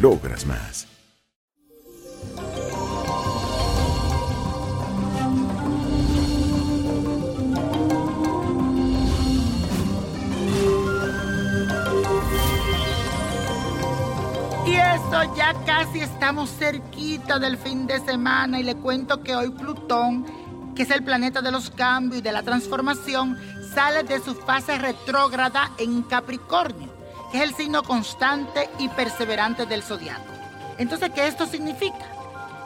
logras más. Y eso, ya casi estamos cerquita del fin de semana y le cuento que hoy Plutón, que es el planeta de los cambios y de la transformación, sale de su fase retrógrada en Capricornio, es el signo constante y perseverante del zodiaco. Entonces, ¿qué esto significa?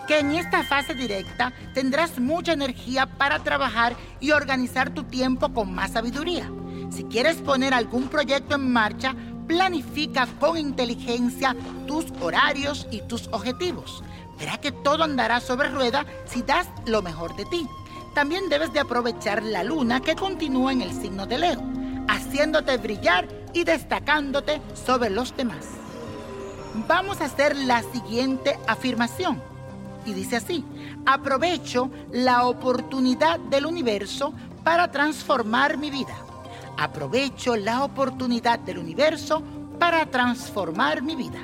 Que en esta fase directa tendrás mucha energía para trabajar y organizar tu tiempo con más sabiduría. Si quieres poner algún proyecto en marcha, planifica con inteligencia tus horarios y tus objetivos. Verá que todo andará sobre rueda si das lo mejor de ti. También debes de aprovechar la luna que continúa en el signo de Leo, haciéndote brillar y destacándote sobre los demás. Vamos a hacer la siguiente afirmación. Y dice así, aprovecho la oportunidad del universo para transformar mi vida. Aprovecho la oportunidad del universo para transformar mi vida.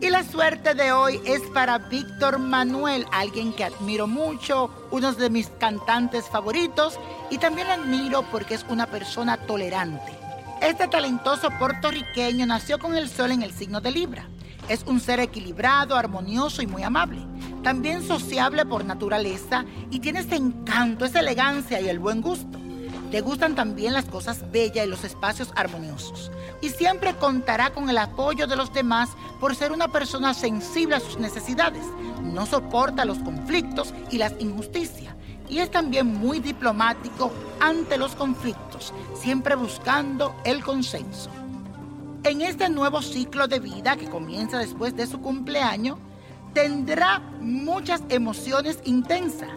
Y la suerte de hoy es para Víctor Manuel, alguien que admiro mucho, uno de mis cantantes favoritos y también lo admiro porque es una persona tolerante. Este talentoso puertorriqueño nació con el sol en el signo de Libra. Es un ser equilibrado, armonioso y muy amable. También sociable por naturaleza y tiene ese encanto, esa elegancia y el buen gusto. Le gustan también las cosas bellas y los espacios armoniosos. Y siempre contará con el apoyo de los demás por ser una persona sensible a sus necesidades. No soporta los conflictos y las injusticias. Y es también muy diplomático ante los conflictos, siempre buscando el consenso. En este nuevo ciclo de vida que comienza después de su cumpleaños, tendrá muchas emociones intensas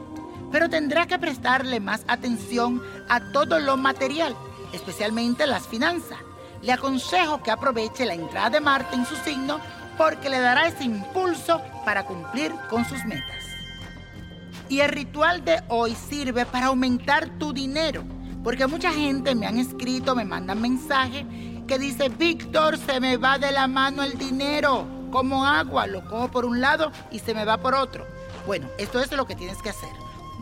pero tendrá que prestarle más atención a todo lo material, especialmente las finanzas. Le aconsejo que aproveche la entrada de Marte en su signo porque le dará ese impulso para cumplir con sus metas. Y el ritual de hoy sirve para aumentar tu dinero, porque mucha gente me han escrito, me mandan mensajes que dice, Víctor, se me va de la mano el dinero, como agua, lo cojo por un lado y se me va por otro. Bueno, esto es lo que tienes que hacer.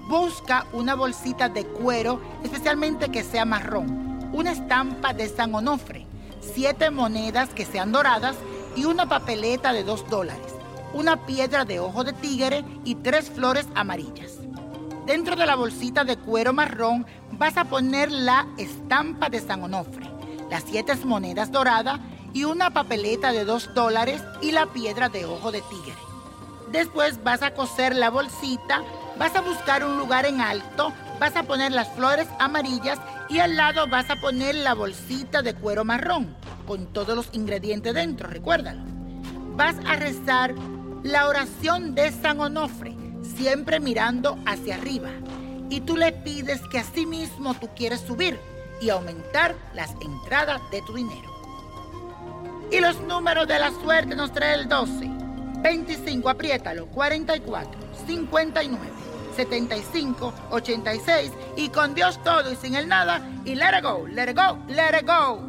Busca una bolsita de cuero, especialmente que sea marrón, una estampa de San Onofre, siete monedas que sean doradas y una papeleta de dos dólares, una piedra de ojo de tigre y tres flores amarillas. Dentro de la bolsita de cuero marrón vas a poner la estampa de San Onofre, las siete monedas doradas y una papeleta de dos dólares y la piedra de ojo de tigre. Después vas a coser la bolsita Vas a buscar un lugar en alto, vas a poner las flores amarillas y al lado vas a poner la bolsita de cuero marrón con todos los ingredientes dentro, recuérdalo. Vas a rezar la oración de San Onofre, siempre mirando hacia arriba. Y tú le pides que así mismo tú quieres subir y aumentar las entradas de tu dinero. Y los números de la suerte nos trae el 12, 25, apriétalo, 44, 59, 75, 86 y con Dios todo y sin el nada y let it go, let it go, let it go.